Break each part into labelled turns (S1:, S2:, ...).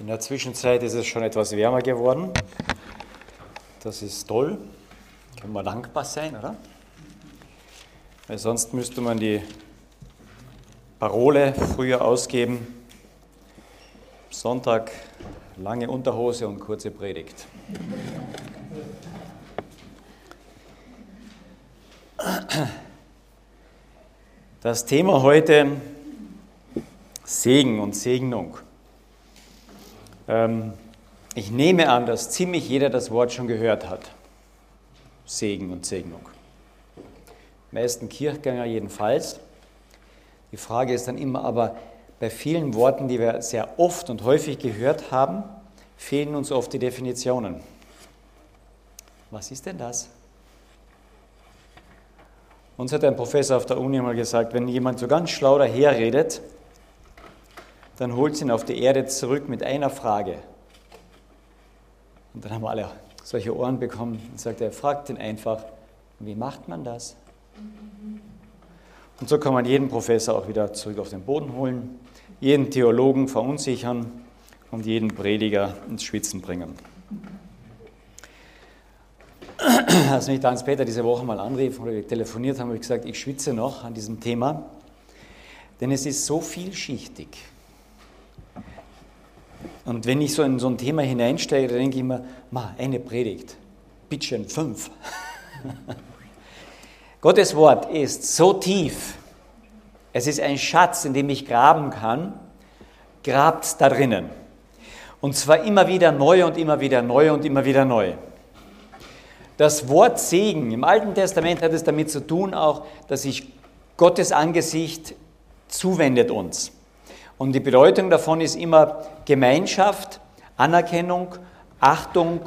S1: In der Zwischenzeit ist es schon etwas wärmer geworden. Das ist toll. Können wir dankbar sein, oder? Weil sonst müsste man die Parole früher ausgeben. Sonntag lange Unterhose und kurze Predigt. Das Thema heute Segen und Segnung. Ähm, ich nehme an, dass ziemlich jeder das Wort schon gehört hat. Segen und Segnung. Die meisten Kirchgänger jedenfalls. Die Frage ist dann immer aber, bei vielen Worten, die wir sehr oft und häufig gehört haben, fehlen uns oft die Definitionen. Was ist denn das? Uns hat ein Professor auf der Uni mal gesagt, wenn jemand so ganz schlau daherredet, dann holt sie ihn auf die Erde zurück mit einer Frage. Und dann haben alle solche Ohren bekommen und sagt, er fragt ihn einfach, wie macht man das? Und so kann man jeden Professor auch wieder zurück auf den Boden holen, jeden Theologen verunsichern und jeden Prediger ins Schwitzen bringen. Als mich Hans-Peter diese Woche mal anrief oder wir telefoniert haben, habe ich gesagt, ich schwitze noch an diesem Thema, denn es ist so vielschichtig. Und wenn ich so in so ein Thema hineinsteige, dann denke ich immer, ma, eine Predigt, bitteschön, fünf. Gottes Wort ist so tief, es ist ein Schatz, in dem ich graben kann, grabt da drinnen. Und zwar immer wieder neu und immer wieder neu und immer wieder neu. Das Wort Segen im Alten Testament hat es damit zu tun, auch, dass sich Gottes Angesicht zuwendet uns. Und die Bedeutung davon ist immer Gemeinschaft, Anerkennung, Achtung,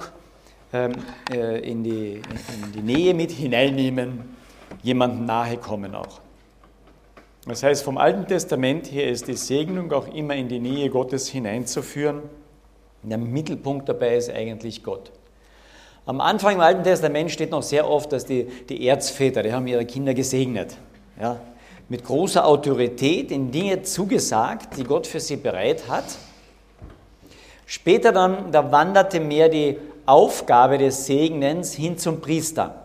S1: ähm, äh, in, die, in die Nähe mit hineinnehmen, jemandem nahe kommen auch. Das heißt, vom Alten Testament her ist die Segnung auch immer in die Nähe Gottes hineinzuführen. Der Mittelpunkt dabei ist eigentlich Gott. Am Anfang im Alten Testament steht noch sehr oft, dass die, die Erzväter, die haben ihre Kinder gesegnet. Ja, mit großer Autorität in Dinge zugesagt, die Gott für sie bereit hat. Später dann, da wanderte mehr die Aufgabe des Segnens hin zum Priester.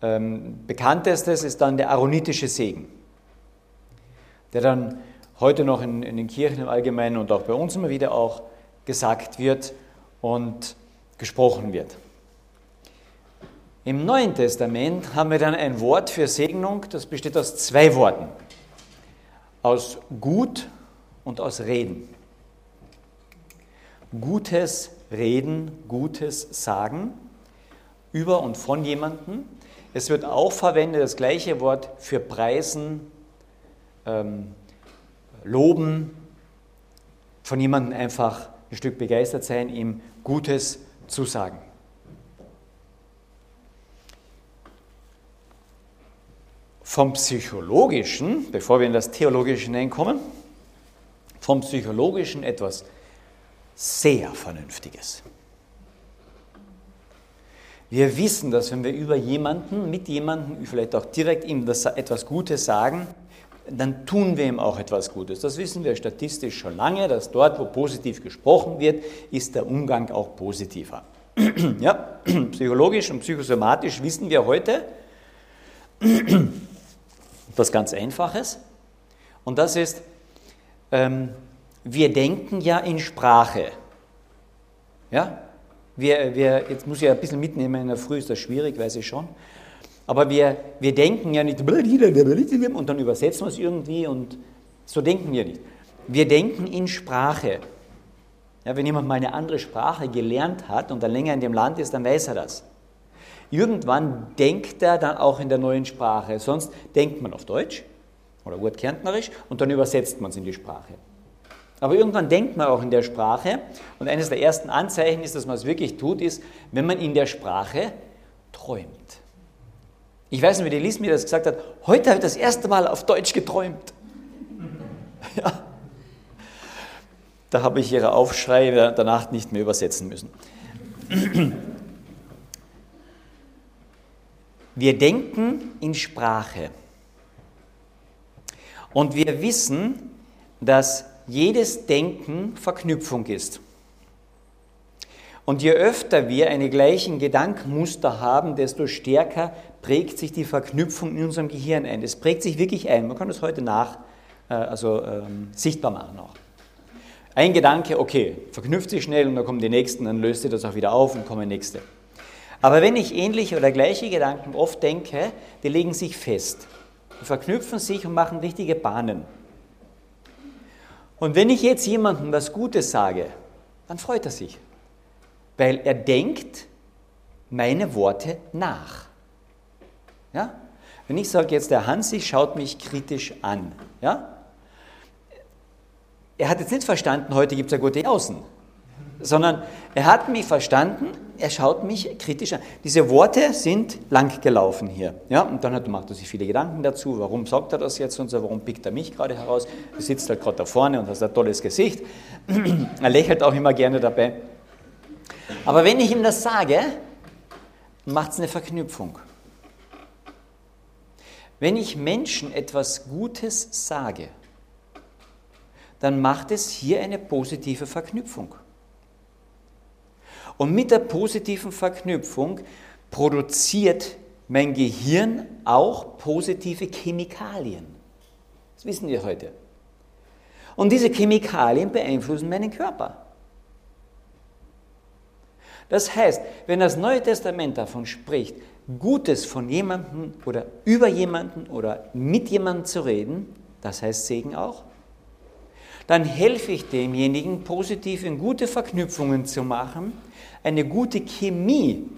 S1: Ähm, bekanntestes ist dann der aaronitische Segen, der dann heute noch in, in, den Kirchen im Allgemeinen und auch bei uns immer wieder auch gesagt wird und gesprochen wird. Im Neuen Testament haben wir dann ein Wort für Segnung, das besteht aus zwei Worten. Aus gut und aus reden. Gutes reden, Gutes sagen über und von jemandem. Es wird auch verwendet, das gleiche Wort für preisen, ähm, loben, von jemandem einfach ein Stück begeistert sein, ihm Gutes zu sagen. Vom Psychologischen, bevor wir in das Theologische hineinkommen, vom Psychologischen etwas sehr Vernünftiges. Wir wissen, dass wenn wir über jemanden, mit jemandem, vielleicht auch direkt ihm das etwas Gutes sagen, dann tun wir ihm auch etwas Gutes. Das wissen wir statistisch schon lange, dass dort, wo positiv gesprochen wird, ist der Umgang auch positiver. ja, psychologisch und psychosomatisch wissen wir heute, etwas ganz Einfaches. Und das ist, ähm, wir denken ja in Sprache. Ja? Wir, wir, jetzt muss ich ein bisschen mitnehmen, in der Früh ist das schwierig, weiß ich schon. Aber wir, wir denken ja nicht und dann übersetzen wir es irgendwie und so denken wir nicht. Wir denken in Sprache. Ja, wenn jemand mal eine andere Sprache gelernt hat und dann länger in dem Land ist, dann weiß er das. Irgendwann denkt er dann auch in der neuen Sprache. Sonst denkt man auf Deutsch oder Urkärntnerisch und dann übersetzt man es in die Sprache. Aber irgendwann denkt man auch in der Sprache und eines der ersten Anzeichen ist, dass man es wirklich tut, ist, wenn man in der Sprache träumt. Ich weiß nicht, wie die Lies mir das gesagt hat, heute habe ich das erste Mal auf Deutsch geträumt. Ja. Da habe ich ihre Aufschrei der Nacht nicht mehr übersetzen müssen. Wir denken in Sprache. Und wir wissen, dass jedes Denken Verknüpfung ist. Und je öfter wir eine gleichen Gedankenmuster haben, desto stärker prägt sich die Verknüpfung in unserem Gehirn ein. Es prägt sich wirklich ein. Man kann das heute nach, äh, also ähm, sichtbar machen auch. Ein Gedanke, okay, verknüpft sich schnell und dann kommen die nächsten, dann löst sich das auch wieder auf und kommen nächste. Aber wenn ich ähnliche oder gleiche Gedanken oft denke, die legen sich fest, die verknüpfen sich und machen richtige Bahnen. Und wenn ich jetzt jemandem was Gutes sage, dann freut er sich, weil er denkt meine Worte nach. Ja? Wenn ich sage jetzt, der Hansi schaut mich kritisch an, ja? er hat jetzt nicht verstanden, heute gibt es ja gute Außen, sondern er hat mich verstanden, er schaut mich kritisch an. Diese Worte sind lang gelaufen hier. Ja? Und dann hat, macht er sich viele Gedanken dazu, warum sagt er das jetzt und so, warum pickt er mich gerade heraus. Er sitzt halt gerade da vorne und hat ein tolles Gesicht. er lächelt auch immer gerne dabei. Aber wenn ich ihm das sage, macht es eine Verknüpfung. Wenn ich Menschen etwas Gutes sage, dann macht es hier eine positive Verknüpfung. Und mit der positiven Verknüpfung produziert mein Gehirn auch positive Chemikalien. Das wissen wir heute. Und diese Chemikalien beeinflussen meinen Körper. Das heißt, wenn das Neue Testament davon spricht, Gutes von jemandem oder über jemanden oder mit jemandem zu reden, das heißt Segen auch, dann helfe ich demjenigen, positiv in gute Verknüpfungen zu machen, eine gute Chemie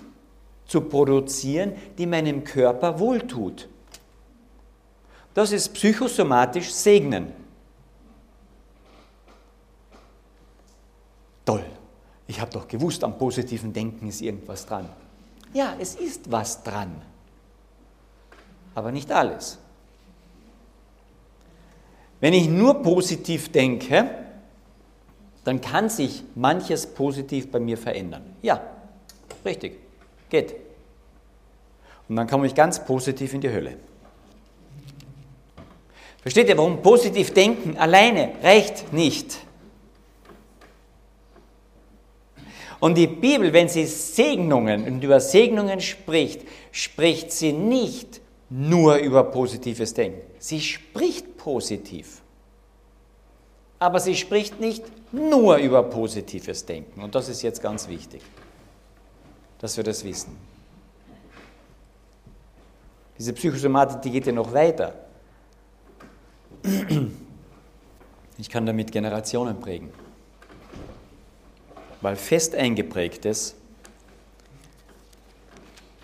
S1: zu produzieren, die meinem Körper wohltut. Das ist psychosomatisch Segnen. Toll. Ich habe doch gewusst, am positiven Denken ist irgendwas dran. Ja, es ist was dran. Aber nicht alles. Wenn ich nur positiv denke, dann kann sich manches positiv bei mir verändern. Ja, richtig, geht. Und dann komme ich ganz positiv in die Hölle. Versteht ihr, warum positiv denken alleine reicht nicht? Und die Bibel, wenn sie Segnungen und über Segnungen spricht, spricht sie nicht nur über positives Denken. Sie spricht positiv. Aber sie spricht nicht nur über positives Denken. Und das ist jetzt ganz wichtig, dass wir das wissen. Diese Psychosomatik, die geht ja noch weiter. Ich kann damit Generationen prägen. Weil fest eingeprägtes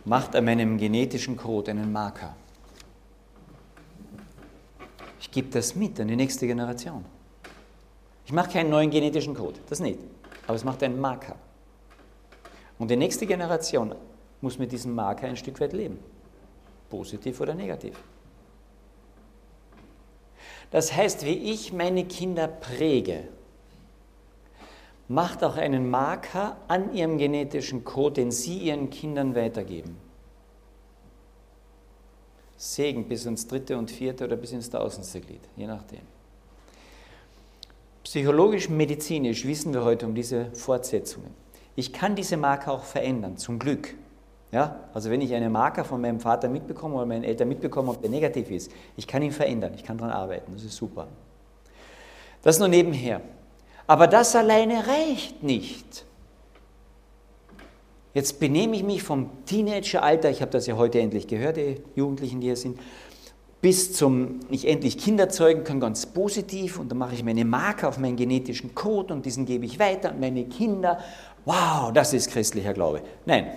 S1: macht an meinem genetischen Code einen Marker. Ich gebe das mit an die nächste Generation. Ich mache keinen neuen genetischen Code, das nicht. Aber es macht einen Marker. Und die nächste Generation muss mit diesem Marker ein Stück weit leben. Positiv oder negativ. Das heißt, wie ich meine Kinder präge, macht auch einen Marker an ihrem genetischen Code, den sie ihren Kindern weitergeben. Segen bis ins dritte und vierte oder bis ins tausendste Glied, je nachdem. Psychologisch, medizinisch wissen wir heute um diese Fortsetzungen. Ich kann diese Marker auch verändern, zum Glück. Ja? Also wenn ich einen Marker von meinem Vater mitbekomme oder meinen Eltern mitbekomme, ob der negativ ist, ich kann ihn verändern, ich kann daran arbeiten, das ist super. Das nur nebenher. Aber das alleine reicht nicht. Jetzt benehme ich mich vom Teenageralter, ich habe das ja heute endlich gehört, die Jugendlichen, die hier sind, bis zum ich endlich Kinder zeugen kann, ganz positiv und dann mache ich meine Marke auf meinen genetischen Code und diesen gebe ich weiter an meine Kinder. Wow, das ist christlicher Glaube. Nein,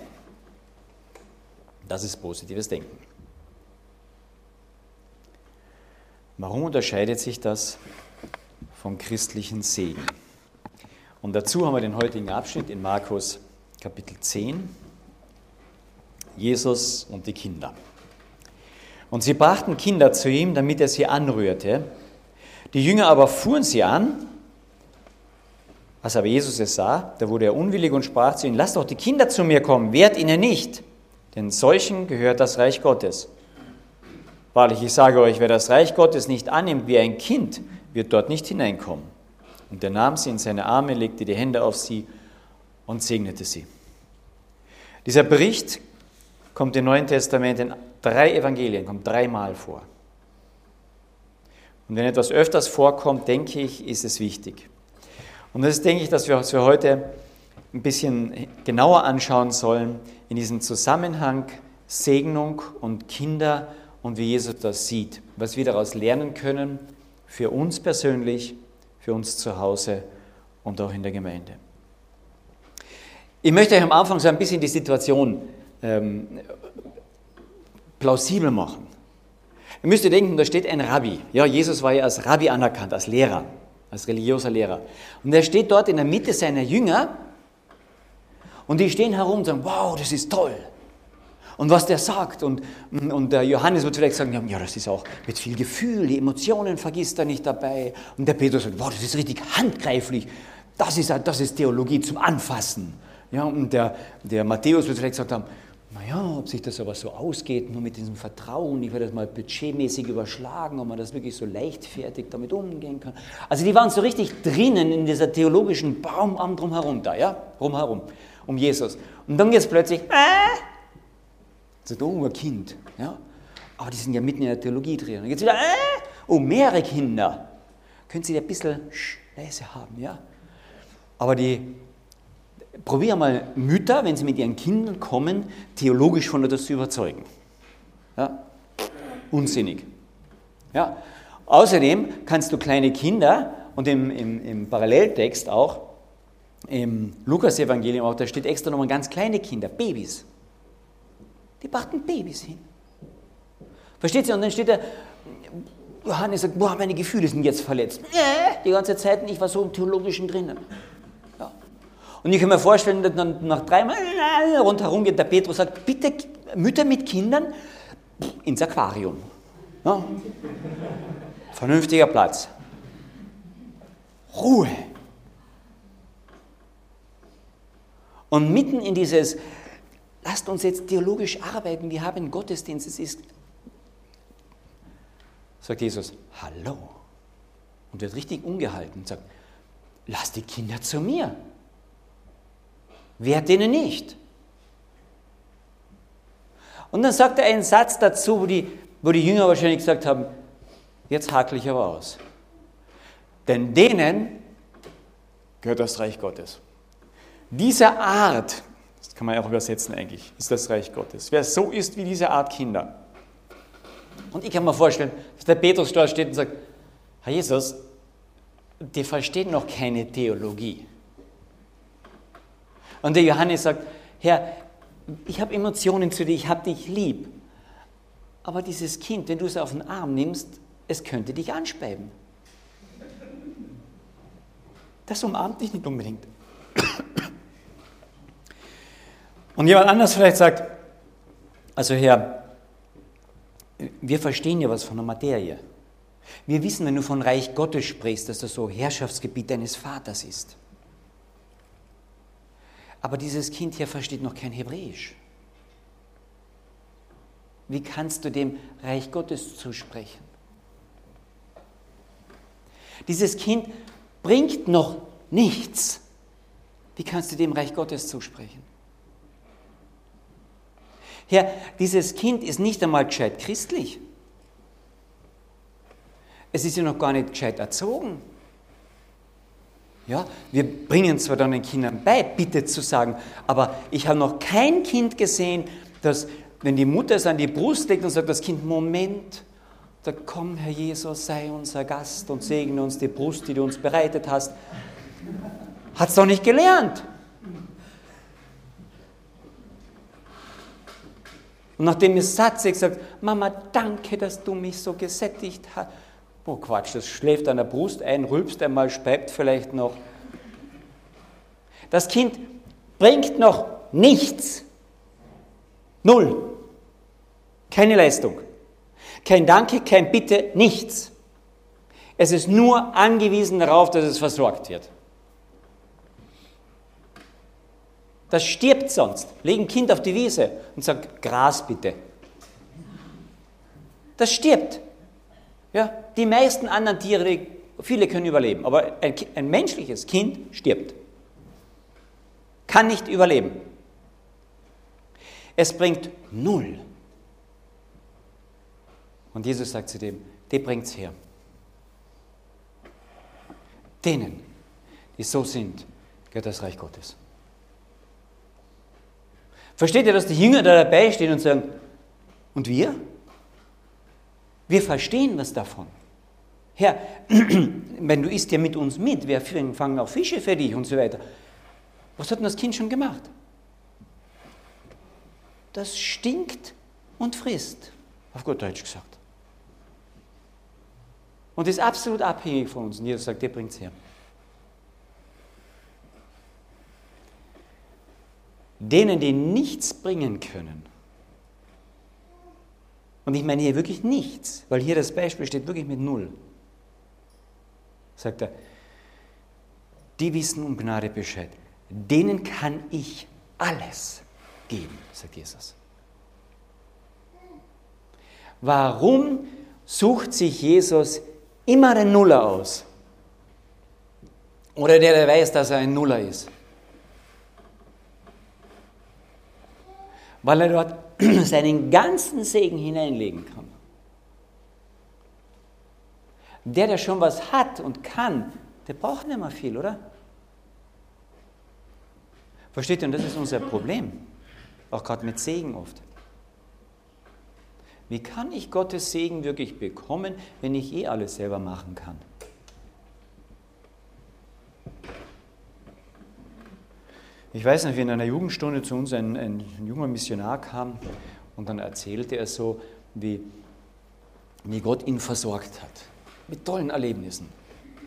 S1: das ist positives Denken. Warum unterscheidet sich das vom christlichen Segen? Und dazu haben wir den heutigen Abschnitt in Markus Kapitel 10, Jesus und die Kinder. Und sie brachten Kinder zu ihm, damit er sie anrührte. Die Jünger aber fuhren sie an. Als aber Jesus es sah, da wurde er unwillig und sprach zu ihnen, lasst doch die Kinder zu mir kommen, wehrt ihnen nicht, denn solchen gehört das Reich Gottes. Wahrlich, ich sage euch, wer das Reich Gottes nicht annimmt wie ein Kind, wird dort nicht hineinkommen. Und er nahm sie in seine Arme, legte die Hände auf sie und segnete sie. Dieser Bericht kommt im Neuen Testament in drei Evangelien, kommt dreimal vor. Und wenn etwas öfters vorkommt, denke ich, ist es wichtig. Und das ist, denke ich, dass wir uns für heute ein bisschen genauer anschauen sollen in diesem Zusammenhang Segnung und Kinder und wie Jesus das sieht, was wir daraus lernen können für uns persönlich, für uns zu Hause und auch in der Gemeinde. Ich möchte euch am Anfang so ein bisschen die Situation ähm, plausibel machen. Ihr müsst ihr denken, da steht ein Rabbi. Ja, Jesus war ja als Rabbi anerkannt, als Lehrer, als religiöser Lehrer. Und er steht dort in der Mitte seiner Jünger und die stehen herum und sagen, wow, das ist toll. Und was der sagt, und, und der Johannes wird vielleicht sagen, ja, das ist auch mit viel Gefühl, die Emotionen vergisst er nicht dabei. Und der Petrus sagt, wow, das ist richtig handgreiflich, das ist, das ist Theologie zum Anfassen. Ja, und der, der Matthäus wird vielleicht gesagt haben, naja, ob sich das aber so ausgeht, nur mit diesem Vertrauen, ich werde das mal budgetmäßig überschlagen, ob man das wirklich so leichtfertig damit umgehen kann. Also die waren so richtig drinnen in dieser theologischen Baum drumherum da, ja, rumherum, um Jesus. Und dann geht es plötzlich, äh, sagt, oh, ein Kind, ja, aber die sind ja mitten in der Theologie drin. Dann geht es wieder, äh, oh, mehrere Kinder. Können Sie ein bisschen leise haben, ja. Aber die probiere mal Mütter, wenn sie mit ihren Kindern kommen, theologisch von etwas zu überzeugen. Ja? Unsinnig. Ja? Außerdem kannst du kleine Kinder, und im, im, im Paralleltext auch, im Lukas-Evangelium auch, da steht extra nochmal ganz kleine Kinder, Babys. Die brachten Babys hin. Versteht ihr? Und dann steht da, Johannes sagt, boah, meine Gefühle sind jetzt verletzt. Die ganze Zeit, ich war so im Theologischen drinnen. Und ich kann mir vorstellen, dass dann nach dreimal rundherum geht der Petrus sagt, bitte Mütter mit Kindern ins Aquarium. Ja? Vernünftiger Platz. Ruhe. Und mitten in dieses, lasst uns jetzt theologisch arbeiten, wir haben Gottesdienst, es ist, sagt Jesus, hallo. Und wird richtig ungehalten und sagt, lasst die Kinder zu mir wehrt denen nicht. Und dann sagt er einen Satz dazu, wo die, wo die Jünger wahrscheinlich gesagt haben, jetzt hakel ich aber aus. Denn denen gehört das Reich Gottes. Diese Art, das kann man auch übersetzen eigentlich, ist das Reich Gottes. Wer so ist wie diese Art Kinder. Und ich kann mir vorstellen, dass der Petrus dort steht und sagt, Herr Jesus, die verstehen noch keine Theologie. Und der Johannes sagt, Herr, ich habe Emotionen zu dir, ich habe dich lieb. Aber dieses Kind, wenn du es auf den Arm nimmst, es könnte dich anspeiben. Das umarmt dich nicht unbedingt. Und jemand anders vielleicht sagt, also Herr, wir verstehen ja was von der Materie. Wir wissen, wenn du von Reich Gottes sprichst, dass das so Herrschaftsgebiet deines Vaters ist. Aber dieses Kind hier versteht noch kein Hebräisch. Wie kannst du dem Reich Gottes zusprechen? Dieses Kind bringt noch nichts. Wie kannst du dem Reich Gottes zusprechen? Herr, dieses Kind ist nicht einmal gescheit christlich. Es ist ja noch gar nicht gescheit erzogen. Ja, wir bringen zwar dann den Kindern bei, bitte zu sagen, aber ich habe noch kein Kind gesehen, das, wenn die Mutter es an die Brust legt und sagt, das Kind, Moment, da komm, Herr Jesus, sei unser Gast und segne uns die Brust, die du uns bereitet hast. Hat es doch nicht gelernt. Und nachdem es satt ist, sagt, Mama, danke, dass du mich so gesättigt hast. Oh Quatsch, das schläft an der Brust ein, rülpst einmal, speibt vielleicht noch. Das Kind bringt noch nichts. Null. Keine Leistung. Kein Danke, kein Bitte, nichts. Es ist nur angewiesen darauf, dass es versorgt wird. Das stirbt sonst. Leg ein Kind auf die Wiese und sag, Gras bitte. Das stirbt. Ja, die meisten anderen Tiere viele können überleben, aber ein, ein menschliches Kind stirbt. Kann nicht überleben. Es bringt null. Und Jesus sagt zu dem, bringt es her. Denen, die so sind, gehört das Reich Gottes. Versteht ihr, dass die Jünger da dabei stehen und sagen, und wir? Wir verstehen was davon. Herr, wenn du isst ja mit uns mit, wir fangen auch Fische für dich und so weiter. Was hat denn das Kind schon gemacht? Das stinkt und frisst, auf gut Deutsch gesagt. Und ist absolut abhängig von uns. Und Jesus sagt, der bringt es her. Denen, die nichts bringen können, und ich meine hier wirklich nichts, weil hier das Beispiel steht wirklich mit Null, sagt er, die wissen um Gnade Bescheid. Denen kann ich alles geben, sagt Jesus. Warum sucht sich Jesus immer den Nuller aus? Oder der, der weiß, dass er ein Nuller ist? Weil er dort seinen ganzen Segen hineinlegen kann. Der, der schon was hat und kann, der braucht nicht mehr viel, oder? Versteht ihr? Und das ist unser Problem. Auch gerade mit Segen oft. Wie kann ich Gottes Segen wirklich bekommen, wenn ich eh alles selber machen kann? Ich weiß noch, wie in einer Jugendstunde zu uns ein, ein junger Missionar kam und dann erzählte er so, wie, wie Gott ihn versorgt hat. Mit tollen Erlebnissen.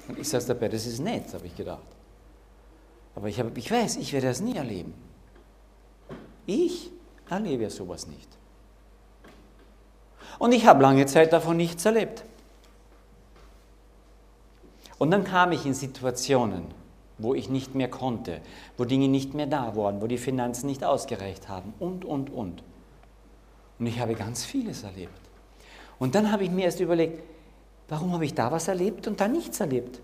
S1: Und ich saß dabei, das ist nett, habe ich gedacht. Aber ich, hab, ich weiß, ich werde das nie erleben. Ich erlebe sowas nicht. Und ich habe lange Zeit davon nichts erlebt. Und dann kam ich in Situationen, wo ich nicht mehr konnte, wo Dinge nicht mehr da waren, wo die Finanzen nicht ausgereicht haben und, und, und. Und ich habe ganz vieles erlebt. Und dann habe ich mir erst überlegt, warum habe ich da was erlebt und da nichts erlebt?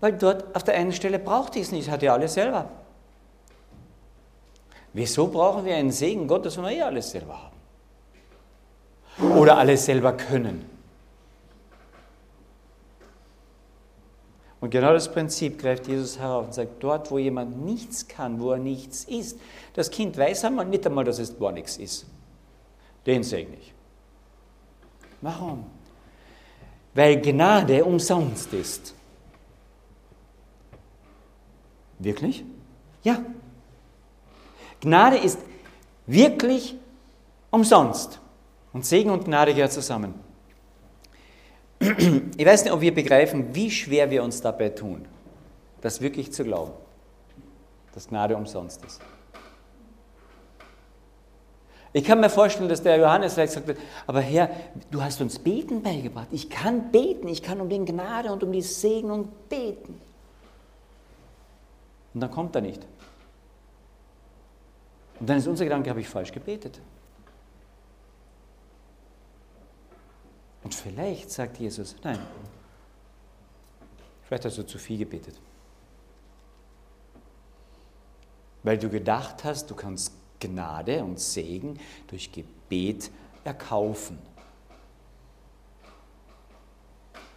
S1: Weil dort auf der einen Stelle brauchte ich es nicht, hatte alles selber. Wieso brauchen wir einen Segen Gottes, wenn wir eh alles selber haben? Oder alles selber können? Und genau das Prinzip greift Jesus herauf und sagt, dort, wo jemand nichts kann, wo er nichts ist, das Kind weiß einmal nicht einmal, dass es gar nichts ist. Den segne ich. Warum? Weil Gnade umsonst ist. Wirklich? Ja. Gnade ist wirklich umsonst. Und Segen und Gnade gehören zusammen. Ich weiß nicht, ob wir begreifen, wie schwer wir uns dabei tun, das wirklich zu glauben, dass Gnade umsonst ist. Ich kann mir vorstellen, dass der Johannes vielleicht sagt, aber Herr, du hast uns Beten beigebracht. Ich kann beten, ich kann um den Gnade und um die Segnung beten. Und dann kommt er nicht. Und dann ist unser Gedanke, habe ich falsch gebetet. Und vielleicht sagt Jesus, nein, vielleicht hast du zu viel gebetet. Weil du gedacht hast, du kannst Gnade und Segen durch Gebet erkaufen.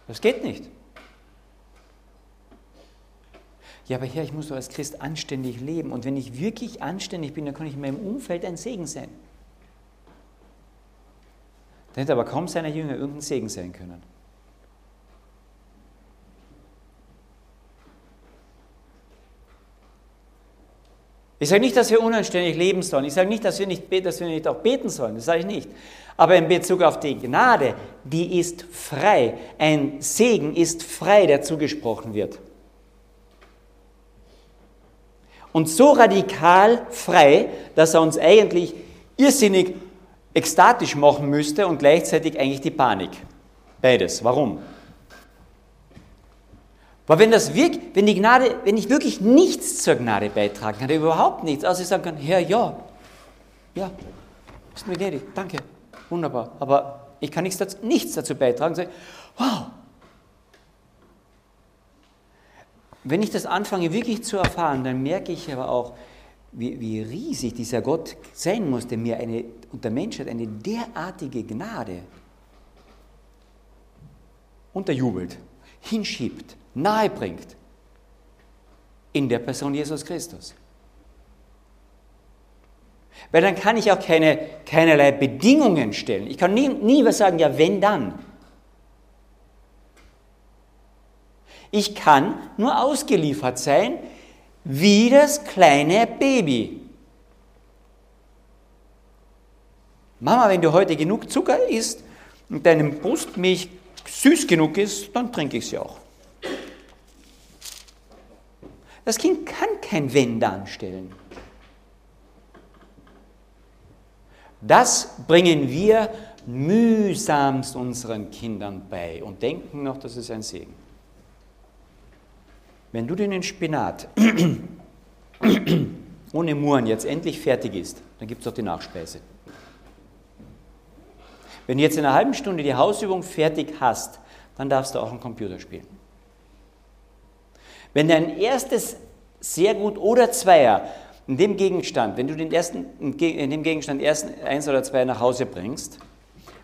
S1: Das geht nicht. Ja, aber Herr, ich muss doch als Christ anständig leben. Und wenn ich wirklich anständig bin, dann kann ich in meinem Umfeld ein Segen sein. Dann hätte aber kaum seiner Jünger irgendein Segen sein können. Ich sage nicht, dass wir unanständig leben sollen. Ich sage nicht, dass wir nicht, dass wir nicht auch beten sollen. Das sage ich nicht. Aber in Bezug auf die Gnade, die ist frei. Ein Segen ist frei, der zugesprochen wird. Und so radikal frei, dass er uns eigentlich irrsinnig ekstatisch machen müsste und gleichzeitig eigentlich die Panik. Beides. Warum? Weil wenn, das wirkt, wenn, die Gnade, wenn ich wirklich nichts zur Gnade beitragen kann, überhaupt nichts, außer ich sagen kann, Herr, ja, ja, ist mir gnädig, danke, wunderbar, aber ich kann nichts dazu, nichts dazu beitragen. Sage, wow. Wenn ich das anfange wirklich zu erfahren, dann merke ich aber auch, wie, wie riesig dieser Gott sein muss, der mir eine, und der Menschheit eine derartige Gnade unterjubelt, hinschiebt, nahebringt in der Person Jesus Christus. Weil dann kann ich auch keine, keinerlei Bedingungen stellen. Ich kann nie, nie was sagen, ja, wenn dann. Ich kann nur ausgeliefert sein wie das kleine Baby. Mama, wenn du heute genug Zucker isst und deine Brustmilch süß genug ist, dann trinke ich sie auch. Das Kind kann kein Wenn dann stellen. Das bringen wir mühsamst unseren Kindern bei und denken noch, das ist ein Segen. Wenn du den Spinat ohne Muren jetzt endlich fertig ist, dann gibt es auch die Nachspeise. Wenn du jetzt in einer halben Stunde die Hausübung fertig hast, dann darfst du auch einen Computer spielen. Wenn dein erstes sehr gut oder Zweier in dem Gegenstand, wenn du den ersten, in dem Gegenstand ersten eins oder zwei nach Hause bringst,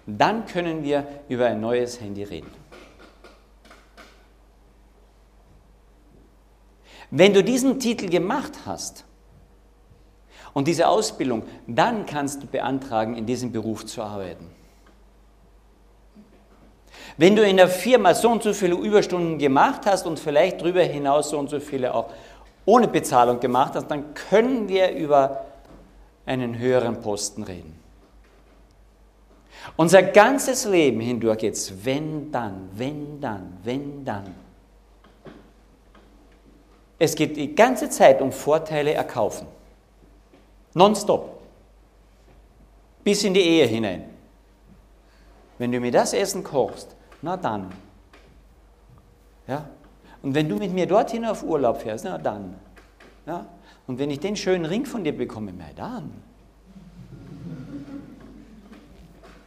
S1: dann können wir über ein neues Handy reden. Wenn du diesen Titel gemacht hast und diese Ausbildung, dann kannst du beantragen, in diesem Beruf zu arbeiten. Wenn du in der Firma so und so viele Überstunden gemacht hast und vielleicht darüber hinaus so und so viele auch ohne Bezahlung gemacht hast, dann können wir über einen höheren Posten reden. Unser ganzes Leben hindurch es, wenn dann, wenn dann, wenn dann. Es geht die ganze Zeit um Vorteile erkaufen. Nonstop. Bis in die Ehe hinein. Wenn du mir das Essen kochst, na dann. Ja? Und wenn du mit mir dorthin auf Urlaub fährst, na dann. Ja? Und wenn ich den schönen Ring von dir bekomme, na dann.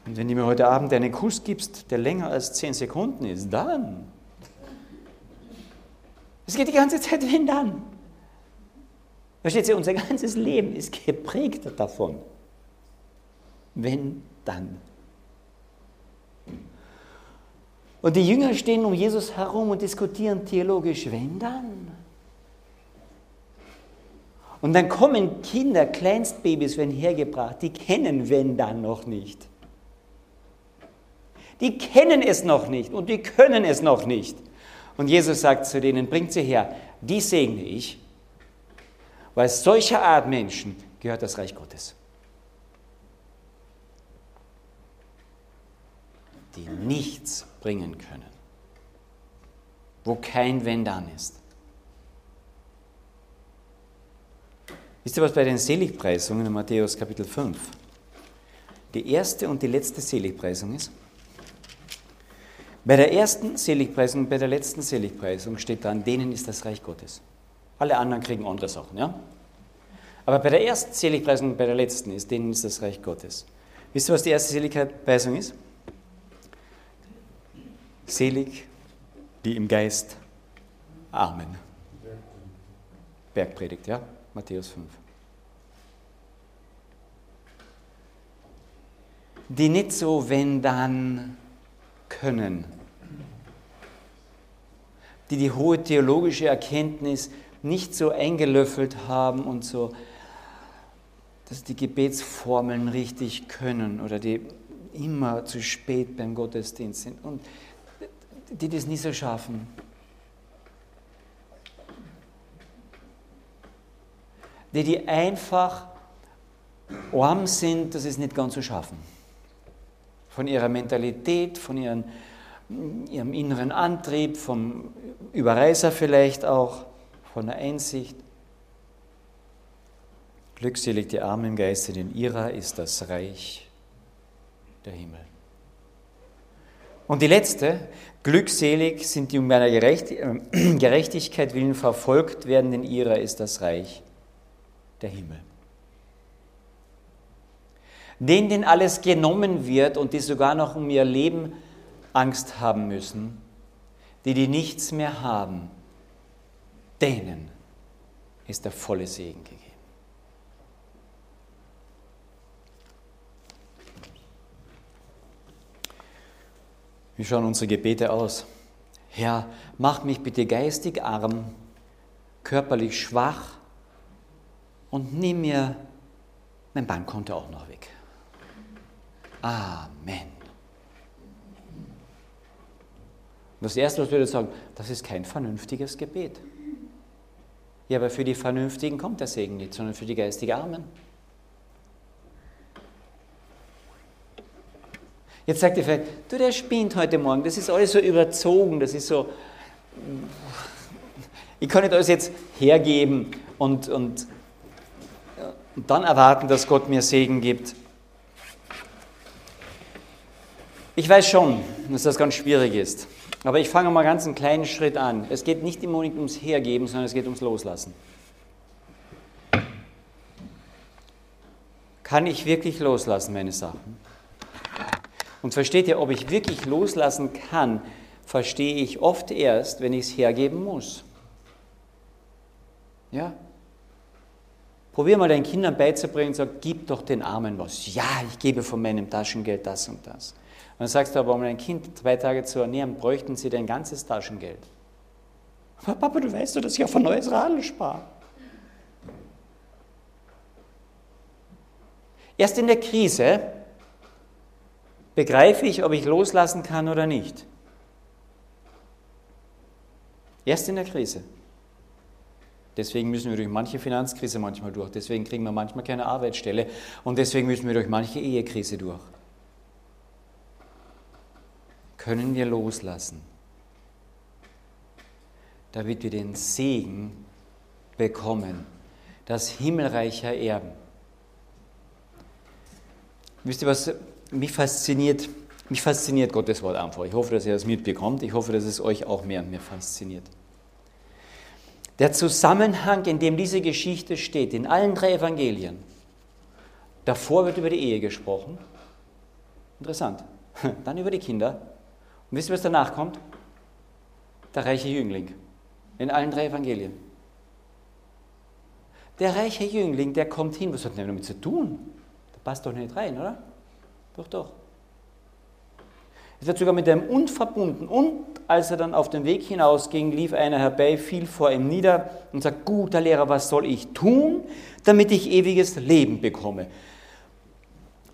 S1: Und wenn du mir heute Abend einen Kuss gibst, der länger als zehn Sekunden ist, dann. Es geht die ganze Zeit wenn dann. Versteht ihr, unser ganzes Leben ist geprägt davon. Wenn dann. Und die Jünger stehen um Jesus herum und diskutieren theologisch, wenn dann? Und dann kommen Kinder, Kleinstbabys werden hergebracht, die kennen wenn dann noch nicht. Die kennen es noch nicht und die können es noch nicht. Und Jesus sagt zu denen, bringt sie her, die segne ich, weil solcher Art Menschen gehört das Reich Gottes. Die nichts bringen können, wo kein Wenn dann ist. Wisst ihr, was bei den Seligpreisungen in Matthäus Kapitel 5 die erste und die letzte Seligpreisung ist? Bei der ersten Seligpreisung und bei der letzten Seligpreisung steht dran, denen ist das Reich Gottes. Alle anderen kriegen andere Sachen, ja? Aber bei der ersten Seligpreisung und bei der letzten ist, denen ist das Reich Gottes. Wisst ihr, was die erste Seligpreisung ist? Selig, die im Geist Amen. Bergpredigt, ja? Matthäus 5. Die nicht so, wenn dann können, die die hohe theologische Erkenntnis nicht so eingelöffelt haben und so, dass die Gebetsformeln richtig können oder die immer zu spät beim Gottesdienst sind und die das nie so schaffen. Die, die einfach arm sind, sie es nicht ganz so schaffen. Von ihrer Mentalität, von ihren ihrem inneren Antrieb, vom Überreißer vielleicht auch, von der Einsicht. Glückselig die Armen im Geiste, denn ihrer ist das Reich der Himmel. Und die letzte, glückselig sind die um meiner äh, Gerechtigkeit willen verfolgt werden, denn ihrer ist das Reich der Himmel. denen, denen alles genommen wird und die sogar noch um ihr Leben Angst haben müssen, die, die nichts mehr haben, denen ist der volle Segen gegeben. Wie schauen unsere Gebete aus? Herr, mach mich bitte geistig arm, körperlich schwach und nimm mir mein Bankkonto auch noch weg. Amen. Das Erste, was wir sagen, das ist kein vernünftiges Gebet. Ja, aber für die Vernünftigen kommt der Segen nicht, sondern für die geistig Armen. Jetzt sagt ihr vielleicht, du, der spinnt heute Morgen, das ist alles so überzogen, das ist so, ich kann nicht alles jetzt hergeben und, und, und dann erwarten, dass Gott mir Segen gibt. Ich weiß schon, dass das ganz schwierig ist. Aber ich fange mal ganz einen kleinen Schritt an. Es geht nicht immer ums Hergeben, sondern es geht ums Loslassen. Kann ich wirklich loslassen, meine Sachen? Und versteht ihr, ob ich wirklich loslassen kann, verstehe ich oft erst, wenn ich es hergeben muss. Ja? Probier mal deinen Kindern beizubringen und sag, gib doch den Armen was. Ja, ich gebe von meinem Taschengeld das und das. Und dann sagst du aber, um ein Kind zwei Tage zu ernähren, bräuchten sie dein ganzes Taschengeld. Aber Papa, du weißt doch, dass ich auf ein neues Radl spare. Erst in der Krise begreife ich, ob ich loslassen kann oder nicht. Erst in der Krise. Deswegen müssen wir durch manche Finanzkrise manchmal durch. Deswegen kriegen wir manchmal keine Arbeitsstelle. Und deswegen müssen wir durch manche Ehekrise durch können wir loslassen, damit wir den Segen bekommen, das himmelreiche Erben. Wisst ihr, was mich fasziniert? Mich fasziniert Gottes Wort einfach. Ich hoffe, dass ihr das mitbekommt. Ich hoffe, dass es euch auch mehr und mehr fasziniert. Der Zusammenhang, in dem diese Geschichte steht, in allen drei Evangelien, davor wird über die Ehe gesprochen. Interessant. Dann über die Kinder und wisst ihr, was danach kommt? Der reiche Jüngling. In allen drei Evangelien. Der reiche Jüngling, der kommt hin. Was hat denn damit zu tun? Der passt doch nicht rein, oder? Doch, doch. Es wird sogar mit einem Und verbunden. Und als er dann auf den Weg hinausging, lief einer herbei, fiel vor ihm nieder und sagt, guter Lehrer, was soll ich tun, damit ich ewiges Leben bekomme?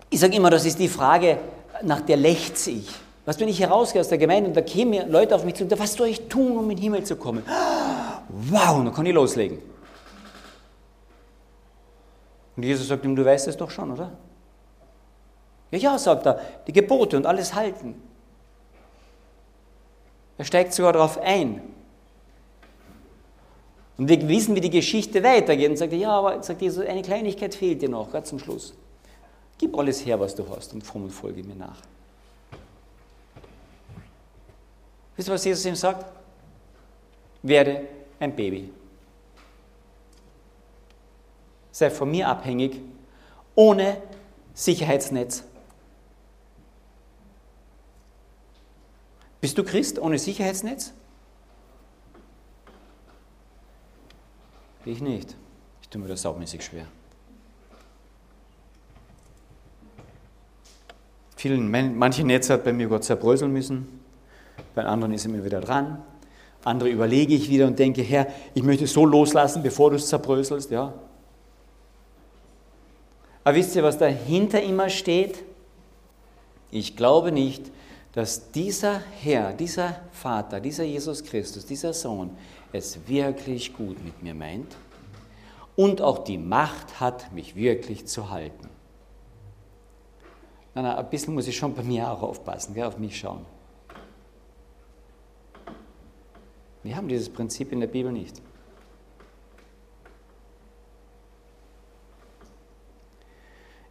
S1: Ich sage immer, das ist die Frage, nach der lechze ich. Was, wenn ich hier rausgehe aus der Gemeinde und da kämen Leute auf mich zu, was soll ich tun, um in den Himmel zu kommen? Wow, dann kann ich loslegen. Und Jesus sagt ihm, du weißt es doch schon, oder? Ja, ja, sagt er, die Gebote und alles halten. Er steigt sogar darauf ein. Und wir wissen, wie die Geschichte weitergeht. Und sagt er, ja, aber sagt Jesus, eine Kleinigkeit fehlt dir noch, ganz zum Schluss. Gib alles her, was du hast, und komm und folge mir nach. Wisst ihr, was Jesus ihm sagt? Werde ein Baby. Sei von mir abhängig, ohne Sicherheitsnetz. Bist du Christ ohne Sicherheitsnetz? Ich nicht. Ich tue mir das saumäßig schwer. Vielen, manche Netze hat bei mir Gott zerbröseln müssen bei anderen ist er mir wieder dran. Andere überlege ich wieder und denke, Herr, ich möchte es so loslassen, bevor du es zerbröselst. Ja. Aber wisst ihr, was dahinter immer steht? Ich glaube nicht, dass dieser Herr, dieser Vater, dieser Jesus Christus, dieser Sohn es wirklich gut mit mir meint und auch die Macht hat, mich wirklich zu halten. Nein, nein, ein bisschen muss ich schon bei mir auch aufpassen, gell, auf mich schauen. Wir haben dieses Prinzip in der Bibel nicht.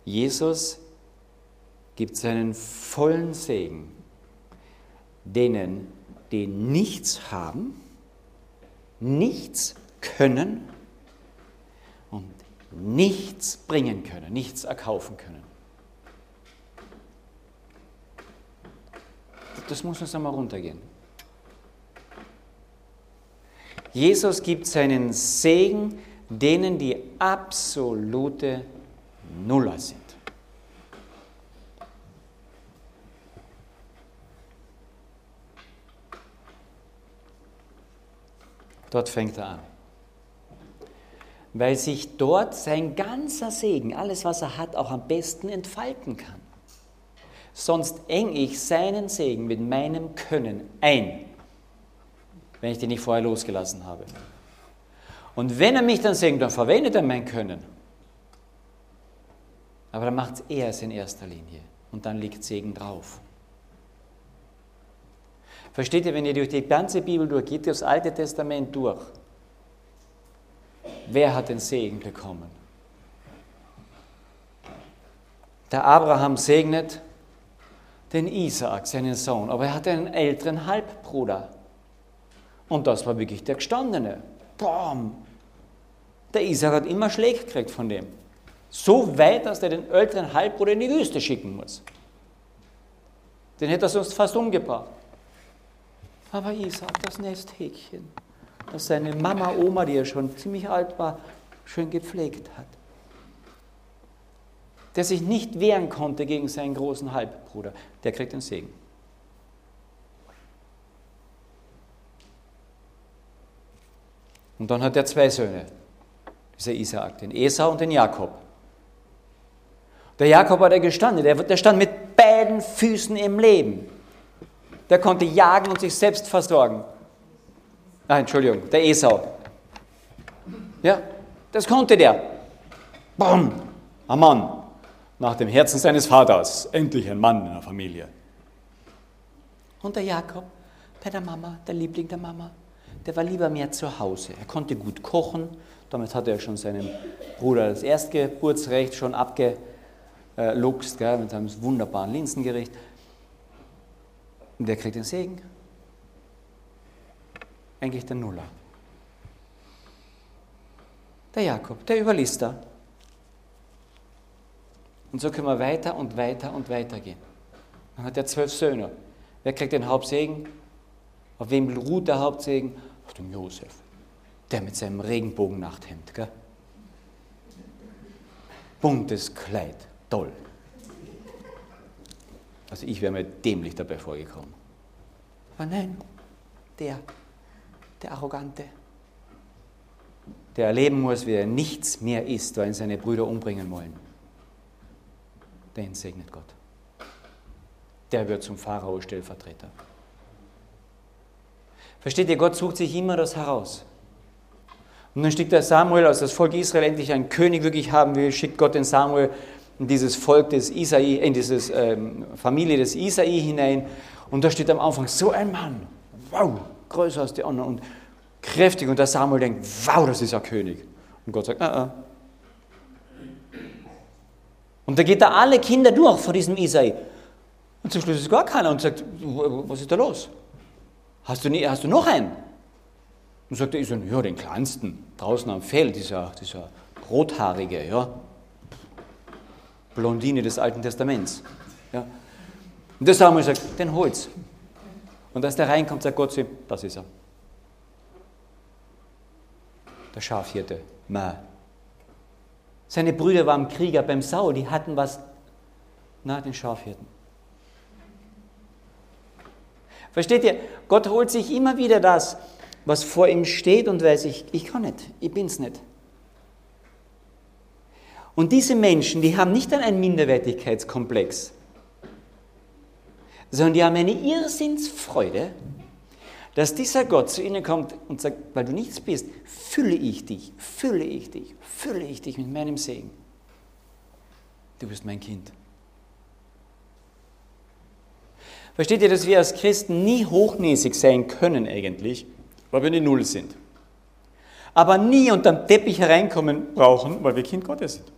S1: Jesus gibt seinen vollen Segen denen, die nichts haben, nichts können und nichts bringen können, nichts erkaufen können. Das muss uns einmal runtergehen. Jesus gibt seinen Segen denen, die absolute Nuller sind. Dort fängt er an. Weil sich dort sein ganzer Segen, alles was er hat, auch am besten entfalten kann. Sonst eng ich seinen Segen mit meinem Können ein, wenn ich den nicht vorher losgelassen habe. Und wenn er mich dann segnet, dann verwendet er mein Können. Aber dann macht er es in erster Linie. Und dann liegt Segen drauf. Versteht ihr, wenn ihr durch die ganze Bibel durchgeht, das Alte Testament durch, wer hat den Segen bekommen? Der Abraham segnet den Isaak, seinen Sohn, aber er hatte einen älteren Halbbruder. Und das war wirklich der Gestandene. Bam! Der Isaak hat immer Schläge gekriegt von dem. So weit, dass er den älteren Halbbruder in die Wüste schicken muss. Den hätte er sonst fast umgebracht. Aber Isaac, das Nesthäkchen, das seine Mama, Oma, die ja schon ziemlich alt war, schön gepflegt hat. Der sich nicht wehren konnte gegen seinen großen Halbbruder, der kriegt den Segen. Und dann hat er zwei Söhne, dieser Isaak, den Esau und den Jakob. Der Jakob war der gestanden, der, der stand mit beiden Füßen im Leben der konnte jagen und sich selbst versorgen. Nein, Entschuldigung, der Esau. Ja, das konnte der. Bam, ein Mann. Nach dem Herzen seines Vaters. Endlich ein Mann in der Familie. Und der Jakob, bei der Mama, der Liebling der Mama, der war lieber mehr zu Hause. Er konnte gut kochen. Damit hatte er schon seinem Bruder das Erstgeburtsrecht schon abgeluchst, gell, mit seinem wunderbaren Linsengericht. Und wer kriegt den Segen? Eigentlich der Nuller. Der Jakob, der Überlister. Und so können wir weiter und weiter und weiter gehen. Dann hat er zwölf Söhne. Wer kriegt den Hauptsegen? Auf wem ruht der Hauptsegen? Auf dem Josef. Der mit seinem Regenbogennachthemd. Gell? Buntes Kleid. Toll. Also ich wäre mir dämlich dabei vorgekommen. Aber nein, der, der Arrogante, der erleben muss, wie er nichts mehr ist, weil ihn seine Brüder umbringen wollen, den segnet Gott. Der wird zum Pharao Stellvertreter. Versteht ihr, Gott sucht sich immer das heraus. Und dann schickt der Samuel, als das Volk Israel endlich einen König wirklich haben will, schickt Gott den Samuel in dieses Volk des Isai, in diese ähm, Familie des Isai hinein. Und da steht am Anfang so ein Mann, wow, größer als die anderen und kräftig. Und der Samuel denkt, wow, das ist ein König. Und Gott sagt, ah, ah. Und da geht da alle Kinder durch vor diesem Isai. Und zum Schluss ist gar keiner und sagt, was ist da los? Hast du, nie, hast du noch einen? Und sagt der Isai, ja, den kleinsten, draußen am Feld, dieser, dieser rothaarige, ja. Blondine des Alten Testaments. Ja. Und der Samuel sagt, den hol's. Und als der reinkommt, sagt Gott zu ihm, das ist er. Der Schafhirte. Ma. Seine Brüder waren Krieger beim Saul, die hatten was. Na, den Schafhirten. Versteht ihr? Gott holt sich immer wieder das, was vor ihm steht und weiß, ich, ich kann nicht, ich bin's nicht. Und diese Menschen, die haben nicht einen Minderwertigkeitskomplex, sondern die haben eine Irrsinnsfreude, dass dieser Gott zu ihnen kommt und sagt, weil du nichts bist, fülle ich dich, fülle ich dich, fülle ich dich mit meinem Segen. Du bist mein Kind. Versteht ihr, dass wir als Christen nie hochnäsig sein können eigentlich, weil wir eine Null sind. Aber nie unterm Teppich hereinkommen brauchen, weil wir Kind Gottes sind.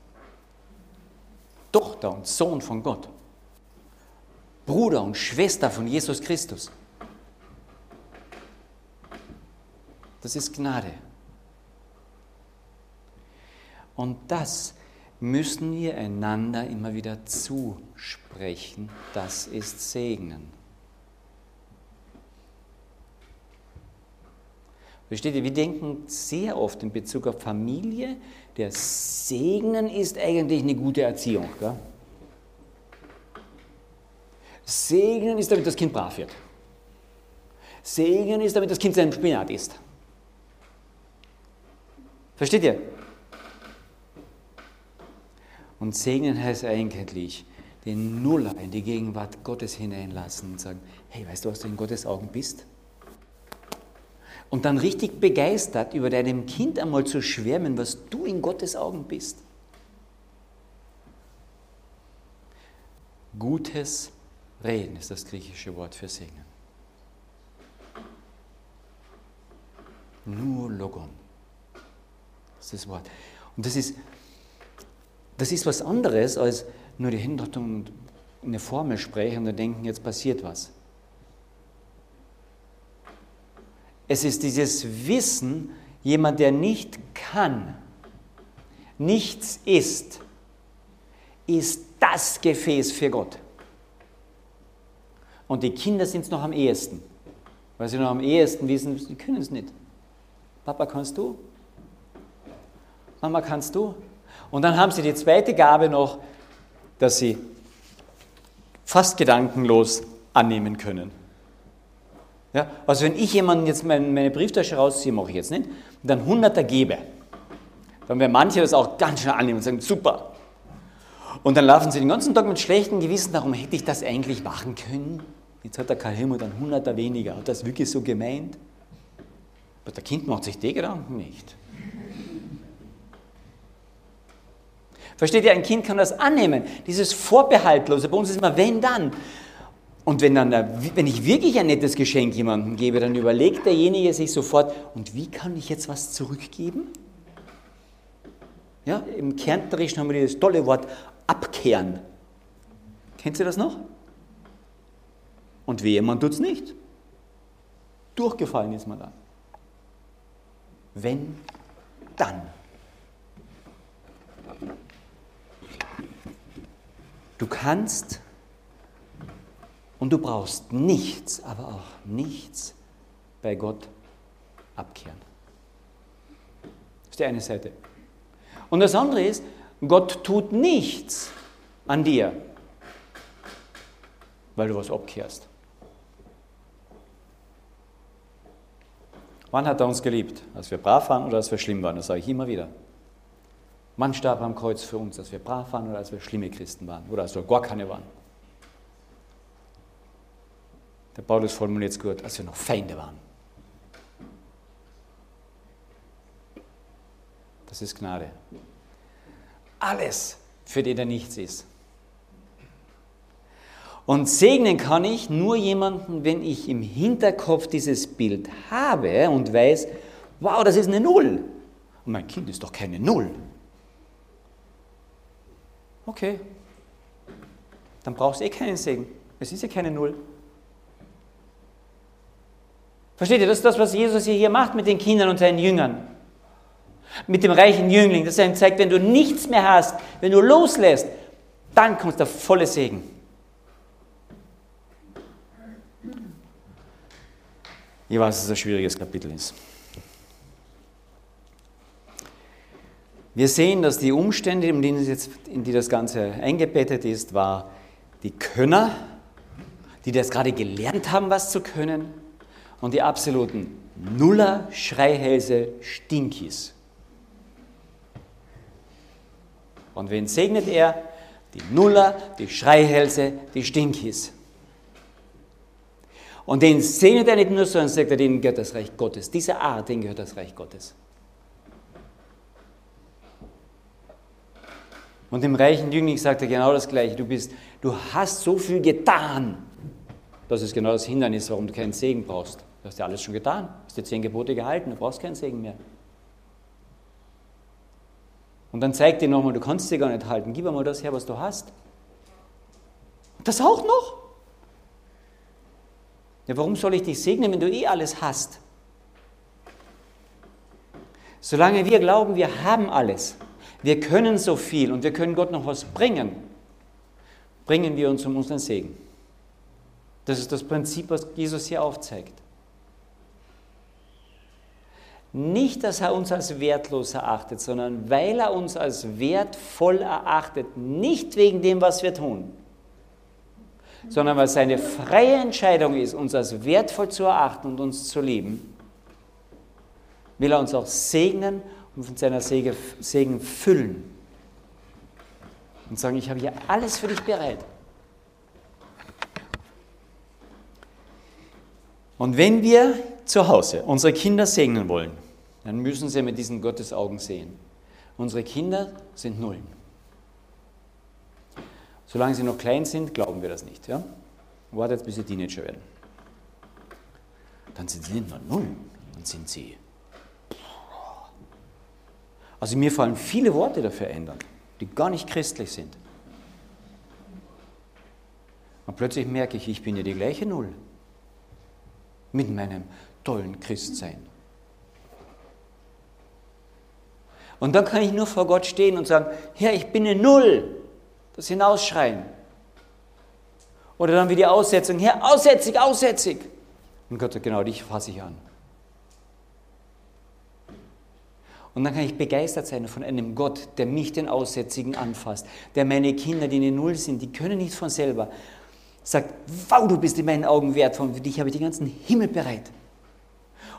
S1: Tochter und Sohn von Gott. Bruder und Schwester von Jesus Christus. Das ist Gnade. Und das müssen wir einander immer wieder zusprechen. Das ist Segnen. Versteht ihr, wir denken sehr oft in Bezug auf Familie, der Segnen ist eigentlich eine gute Erziehung. Gell? Segnen ist, damit das Kind brav wird. Segnen ist, damit das Kind seinen Spinat isst. Versteht ihr? Und segnen heißt eigentlich, den Nuller in die Gegenwart Gottes hineinlassen und sagen, hey, weißt du, was du in Gottes Augen bist? Und dann richtig begeistert über deinem Kind einmal zu schwärmen, was du in Gottes Augen bist. Gutes Reden ist das griechische Wort für Singen. Nur Logon. Das ist das Wort. Und das ist, das ist was anderes, als nur die Hände und eine Formel sprechen und denken, jetzt passiert was. Es ist dieses Wissen, jemand, der nicht kann, nichts ist, ist das Gefäß für Gott. Und die Kinder sind es noch am ehesten, weil sie noch am ehesten wissen, sie können es nicht. Papa, kannst du? Mama, kannst du? Und dann haben sie die zweite Gabe noch, dass sie fast gedankenlos annehmen können. Ja, also wenn ich jemanden jetzt meine, Brieftasche rausziehe, mache ich jetzt nicht, und dann Hunderter gebe, dann werden manche das auch ganz schnell annehmen und sagen, super. Und dann laufen sie den ganzen Tag mit schlechtem Gewissen, darum hätte ich das eigentlich machen können. Jetzt hat der Karl Helmut einen Hunderter weniger. Hat das wirklich so gemeint? Aber der Kind macht sich die Gedanken nicht. Versteht ihr, ein Kind kann das annehmen, dieses Vorbehaltlose. Bei uns ist immer wenn dann. Und wenn, dann, wenn ich wirklich ein nettes Geschenk jemandem gebe, dann überlegt derjenige sich sofort, und wie kann ich jetzt was zurückgeben? Ja, Im Kärntnerischen haben wir dieses tolle Wort abkehren. Kennt ihr das noch? Und wehe, man tut es nicht. Durchgefallen ist man dann. Wenn, dann. Du kannst und du brauchst nichts, aber auch nichts bei Gott abkehren. Das ist die eine Seite. Und das andere ist, Gott tut nichts an dir, weil du was abkehrst. Wann hat er uns geliebt? Als wir brav waren oder als wir schlimm waren? Das sage ich immer wieder. Mann starb am Kreuz für uns, als wir brav waren oder als wir schlimme Christen waren oder als wir gar keine waren. Der Paulus formuliert es gut, als wir noch Feinde waren. Das ist Gnade. Alles, für den er nichts ist. Und segnen kann ich nur jemanden, wenn ich im Hinterkopf dieses Bild habe und weiß, wow, das ist eine Null. Und mein Kind ist doch keine Null. Okay, dann brauchst du eh keinen Segen. Es ist ja keine Null. Versteht ihr, das ist das, was Jesus hier macht mit den Kindern und seinen Jüngern. Mit dem reichen Jüngling, dass er ihm zeigt, wenn du nichts mehr hast, wenn du loslässt, dann kommt der volle Segen. Ich weiß, dass es ein schwieriges Kapitel ist. Wir sehen, dass die Umstände, in die, jetzt, in die das Ganze eingebettet ist, war die Könner, die das gerade gelernt haben, was zu können, und die absoluten Nuller, Schreihälse, Stinkis. Und wen segnet er? Die Nuller, die Schreihälse, die Stinkis. Und den segnet er nicht nur, sondern sagt er, denen gehört das Reich Gottes. Diese Art, denen gehört das Reich Gottes. Und dem reichen Jüngling sagt er genau das Gleiche. Du, bist, du hast so viel getan. Das ist genau das Hindernis, warum du keinen Segen brauchst. Du hast ja alles schon getan. Du hast die zehn Gebote gehalten. Du brauchst keinen Segen mehr. Und dann zeigt dir nochmal, du kannst sie gar nicht halten. Gib einmal das her, was du hast. Das auch noch? Ja, warum soll ich dich segnen, wenn du eh alles hast? Solange wir glauben, wir haben alles, wir können so viel und wir können Gott noch was bringen, bringen wir uns um unseren Segen. Das ist das Prinzip, was Jesus hier aufzeigt. Nicht, dass er uns als wertlos erachtet, sondern weil er uns als wertvoll erachtet, nicht wegen dem, was wir tun, sondern weil seine freie Entscheidung ist, uns als wertvoll zu erachten und uns zu lieben, will er uns auch segnen und von seiner Segen füllen und sagen, ich habe hier alles für dich bereit. Und wenn wir zu Hause unsere Kinder segnen wollen, dann müssen sie mit diesen Gottesaugen sehen. Unsere Kinder sind Nullen. Solange sie noch klein sind, glauben wir das nicht. Ja? Wartet, bis sie Teenager werden. Dann sind sie nicht nur Nullen, dann sind sie. Also mir fallen viele Worte dafür ändern, die gar nicht christlich sind. Und plötzlich merke ich, ich bin ja die gleiche Null mit meinem tollen Christsein. Und dann kann ich nur vor Gott stehen und sagen, Herr, ich bin eine Null. Das hinausschreien. Oder dann wie die Aussetzung, Herr, aussätzig, aussätzig. Und Gott sagt, genau, dich fasse ich an. Und dann kann ich begeistert sein von einem Gott, der mich, den Aussätzigen, anfasst, der meine Kinder, die eine Null sind, die können nichts von selber, sagt, wow, du bist in meinen Augen wertvoll, für dich habe ich den ganzen Himmel bereit.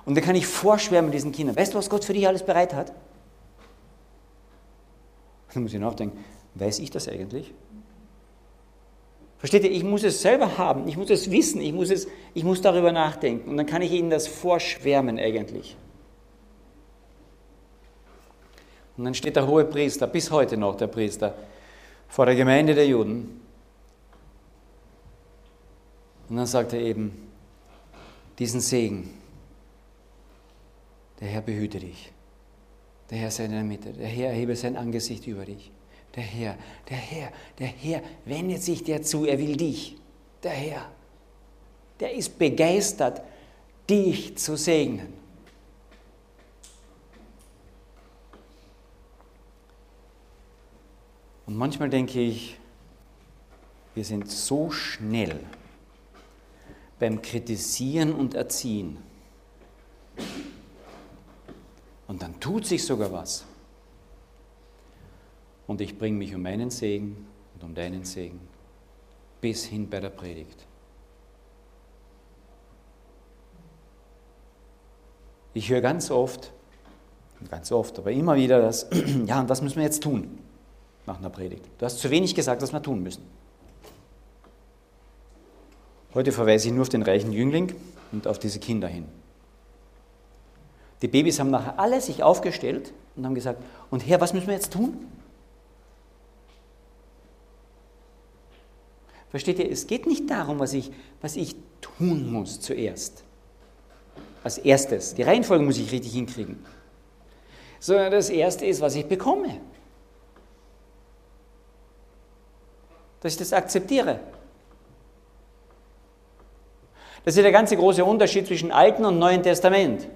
S1: Und dann kann ich vorschwärmen diesen Kindern. Weißt du, was Gott für dich alles bereit hat? Dann muss ich nachdenken, weiß ich das eigentlich? Versteht ihr, ich muss es selber haben, ich muss es wissen, ich muss, es, ich muss darüber nachdenken und dann kann ich Ihnen das vorschwärmen eigentlich. Und dann steht der hohe Priester, bis heute noch der Priester, vor der Gemeinde der Juden. Und dann sagt er eben, diesen Segen, der Herr behüte dich. Der Herr sei in der Mitte. Der Herr erhebe sein Angesicht über dich. Der Herr, der Herr, der Herr wendet sich dir zu, er will dich. Der Herr, der ist begeistert, dich zu segnen. Und manchmal denke ich, wir sind so schnell beim Kritisieren und Erziehen. Und dann tut sich sogar was. Und ich bringe mich um meinen Segen und um deinen Segen bis hin bei der Predigt. Ich höre ganz oft, ganz oft, aber immer wieder das, ja, und was müssen wir jetzt tun? Nach einer Predigt. Du hast zu wenig gesagt, was wir tun müssen. Heute verweise ich nur auf den reichen Jüngling und auf diese Kinder hin. Die Babys haben nachher alle sich aufgestellt und haben gesagt, und Herr, was müssen wir jetzt tun? Versteht ihr, es geht nicht darum, was ich, was ich tun muss zuerst. Als erstes. Die Reihenfolge muss ich richtig hinkriegen. Sondern das erste ist, was ich bekomme. Dass ich das akzeptiere. Das ist der ganze große Unterschied zwischen Alten und Neuen Testament.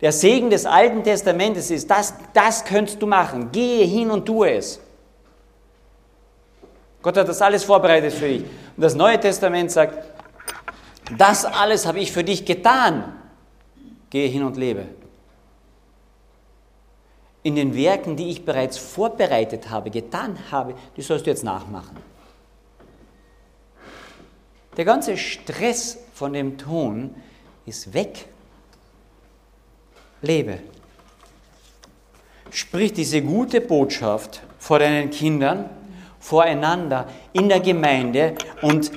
S1: Der Segen des Alten Testamentes ist, das, das könntest du machen. Gehe hin und tue es. Gott hat das alles vorbereitet für dich. Und das Neue Testament sagt, das alles habe ich für dich getan. Gehe hin und lebe in den Werken, die ich bereits vorbereitet habe, getan habe, die sollst du jetzt nachmachen. Der ganze Stress von dem Ton ist weg. Lebe. Sprich diese gute Botschaft vor deinen Kindern, voreinander, in der Gemeinde und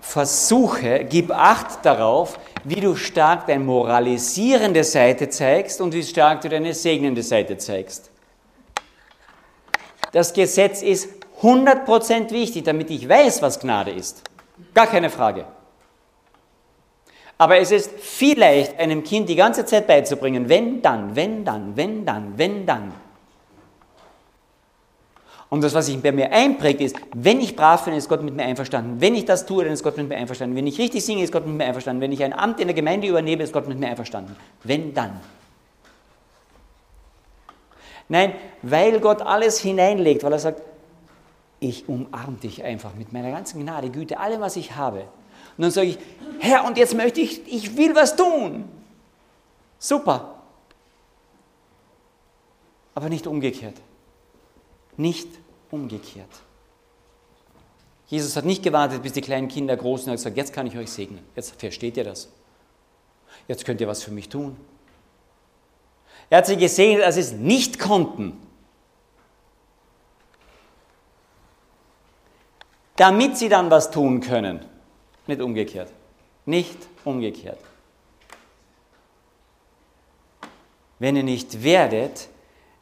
S1: versuche, gib Acht darauf, wie du stark deine moralisierende Seite zeigst und wie stark du deine segnende Seite zeigst. Das Gesetz ist 100% wichtig, damit ich weiß, was Gnade ist. Gar keine Frage. Aber es ist vielleicht einem Kind die ganze Zeit beizubringen, wenn dann, wenn dann, wenn dann, wenn dann. Und das, was sich bei mir einprägt, ist, wenn ich brav bin, ist Gott mit mir einverstanden. Wenn ich das tue, dann ist Gott mit mir einverstanden. Wenn ich richtig singe, ist Gott mit mir einverstanden. Wenn ich ein Amt in der Gemeinde übernehme, ist Gott mit mir einverstanden. Wenn dann. Nein, weil Gott alles hineinlegt, weil er sagt, ich umarme dich einfach mit meiner ganzen Gnade, Güte, allem, was ich habe. Und dann sage ich, Herr, und jetzt möchte ich, ich will was tun. Super. Aber nicht umgekehrt. Nicht umgekehrt. Jesus hat nicht gewartet, bis die kleinen Kinder groß sind und hat gesagt, jetzt kann ich euch segnen. Jetzt versteht ihr das. Jetzt könnt ihr was für mich tun. Er hat sie gesegnet, als sie es nicht konnten. Damit sie dann was tun können. Nicht umgekehrt. Nicht umgekehrt. Wenn ihr nicht werdet,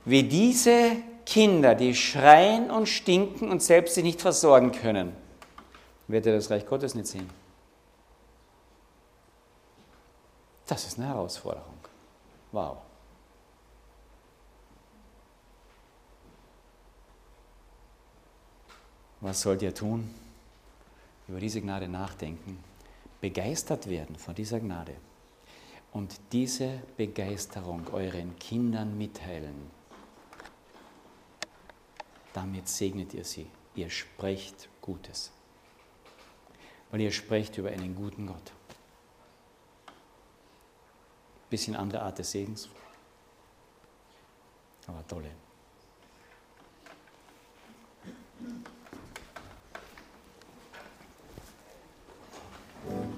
S1: wie diese Kinder, die schreien und stinken und selbst sich nicht versorgen können, werdet ihr das Reich Gottes nicht sehen. Das ist eine Herausforderung. Wow. Was sollt ihr tun? Über diese Gnade nachdenken, begeistert werden von dieser Gnade und diese Begeisterung euren Kindern mitteilen damit segnet ihr sie. Ihr sprecht Gutes. Weil ihr sprecht über einen guten Gott. Bisschen andere Art des Segens, aber tolle.